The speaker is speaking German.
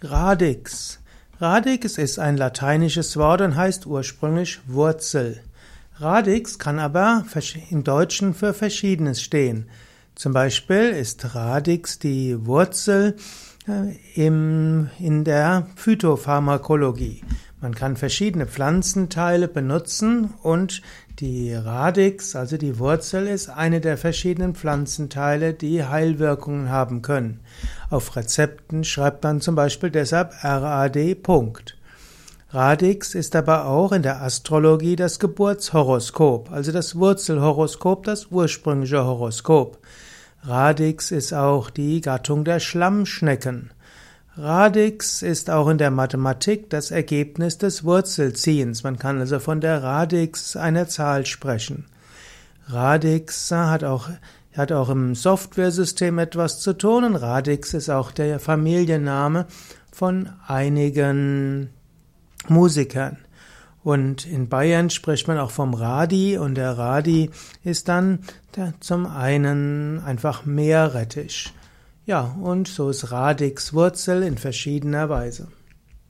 Radix. Radix ist ein lateinisches Wort und heißt ursprünglich Wurzel. Radix kann aber im Deutschen für Verschiedenes stehen. Zum Beispiel ist Radix die Wurzel äh, im, in der Phytopharmakologie. Man kann verschiedene Pflanzenteile benutzen und die Radix, also die Wurzel, ist eine der verschiedenen Pflanzenteile, die Heilwirkungen haben können. Auf Rezepten schreibt man zum Beispiel deshalb RAD. Radix ist aber auch in der Astrologie das Geburtshoroskop, also das Wurzelhoroskop, das ursprüngliche Horoskop. Radix ist auch die Gattung der Schlammschnecken. Radix ist auch in der Mathematik das Ergebnis des Wurzelziehens. Man kann also von der Radix einer Zahl sprechen. Radix hat auch, hat auch im Softwaresystem etwas zu tun und Radix ist auch der Familienname von einigen Musikern. Und in Bayern spricht man auch vom Radi und der Radi ist dann zum einen einfach Meerrettich. Ja, und so ist Radix Wurzel in verschiedener Weise.